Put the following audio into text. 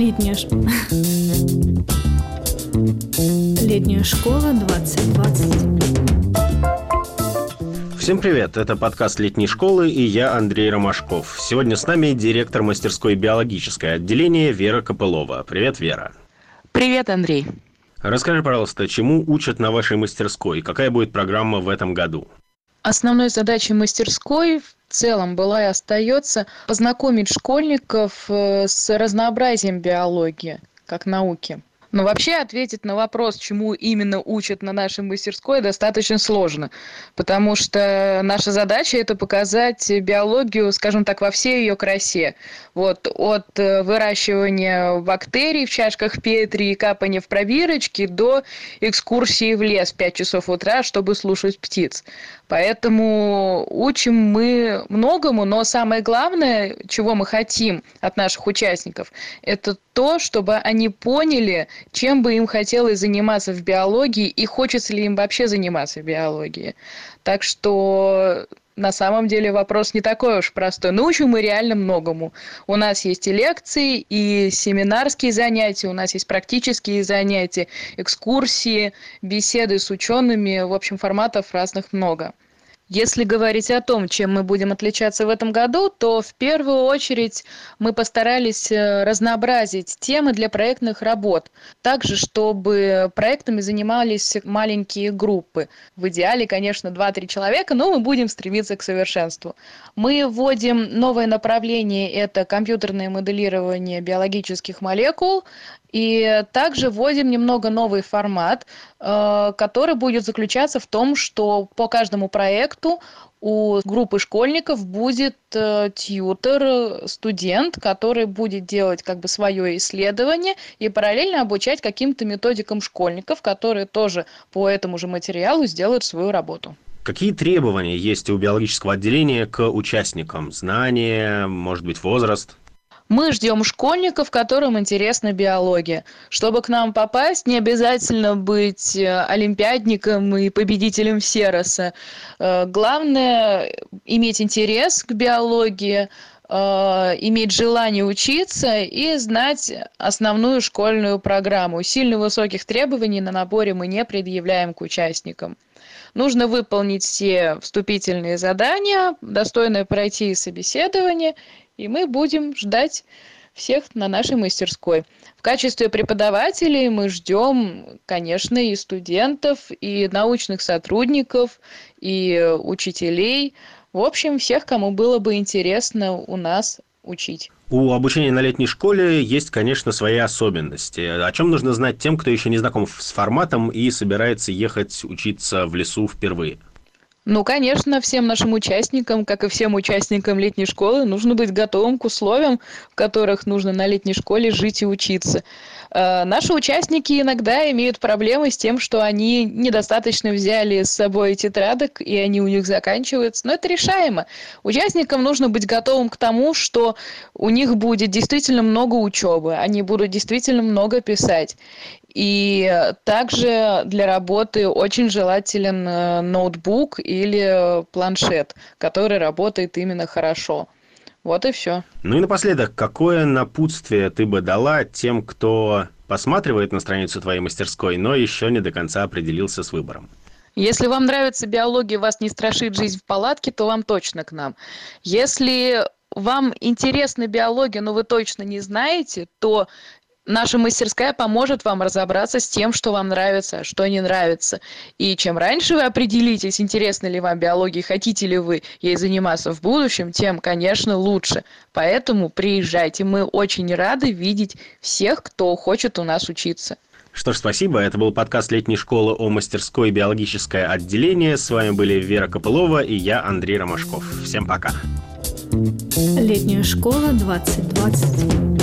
Летняя, Летняя школа 2020. Всем привет! Это подкаст летней школы и я, Андрей Ромашков. Сегодня с нами директор мастерской биологическое отделение Вера Копылова. Привет, Вера. Привет, Андрей. Расскажи, пожалуйста, чему учат на вашей мастерской? Какая будет программа в этом году? Основной задачей мастерской в целом была и остается познакомить школьников э, с разнообразием биологии как науки. Но вообще ответить на вопрос, чему именно учат на нашей мастерской, достаточно сложно, потому что наша задача это показать биологию, скажем так, во всей ее красе. Вот от э, выращивания бактерий в чашках Петри и капания в пробирочке до экскурсии в лес в 5 часов утра, чтобы слушать птиц. Поэтому учим мы многому, но самое главное, чего мы хотим от наших участников, это то, чтобы они поняли, чем бы им хотелось заниматься в биологии и хочется ли им вообще заниматься биологией. Так что на самом деле вопрос не такой уж простой. Научим мы реально многому. У нас есть и лекции, и семинарские занятия, у нас есть практические занятия, экскурсии, беседы с учеными. В общем, форматов разных много. Если говорить о том, чем мы будем отличаться в этом году, то в первую очередь мы постарались э, разнообразить темы для проектных работ. Также, чтобы проектами занимались маленькие группы. В идеале, конечно, 2-3 человека, но мы будем стремиться к совершенству. Мы вводим новое направление, это компьютерное моделирование биологических молекул. И также вводим немного новый формат, э, который будет заключаться в том, что по каждому проекту у группы школьников будет э, тьютер, студент, который будет делать как бы свое исследование и параллельно обучать каким-то методикам школьников, которые тоже по этому же материалу сделают свою работу. Какие требования есть у биологического отделения к участникам? Знания, может быть, возраст? Мы ждем школьников, которым интересна биология. Чтобы к нам попасть, не обязательно быть э, олимпиадником и победителем Сероса. Э, главное – иметь интерес к биологии, иметь желание учиться и знать основную школьную программу. Сильно высоких требований на наборе мы не предъявляем к участникам. Нужно выполнить все вступительные задания, достойно пройти собеседование и мы будем ждать всех на нашей мастерской. В качестве преподавателей мы ждем, конечно, и студентов, и научных сотрудников, и учителей. В общем, всех, кому было бы интересно у нас учить. У обучения на летней школе есть, конечно, свои особенности. О чем нужно знать тем, кто еще не знаком с форматом и собирается ехать учиться в лесу впервые? Ну, конечно, всем нашим участникам, как и всем участникам летней школы, нужно быть готовым к условиям, в которых нужно на летней школе жить и учиться. Э, наши участники иногда имеют проблемы с тем, что они недостаточно взяли с собой тетрадок, и они у них заканчиваются. Но это решаемо. Участникам нужно быть готовым к тому, что у них будет действительно много учебы, они будут действительно много писать. И также для работы очень желателен э, ноутбук или планшет, который работает именно хорошо. Вот и все. Ну и напоследок, какое напутствие ты бы дала тем, кто посматривает на страницу твоей мастерской, но еще не до конца определился с выбором? Если вам нравится биология, вас не страшит жизнь в палатке, то вам точно к нам. Если вам интересна биология, но вы точно не знаете, то наша мастерская поможет вам разобраться с тем, что вам нравится, а что не нравится. И чем раньше вы определитесь, интересна ли вам биология, хотите ли вы ей заниматься в будущем, тем, конечно, лучше. Поэтому приезжайте. Мы очень рады видеть всех, кто хочет у нас учиться. Что ж, спасибо. Это был подкаст летней школы о мастерской биологическое отделение. С вами были Вера Копылова и я, Андрей Ромашков. Всем пока. Летняя школа 2020.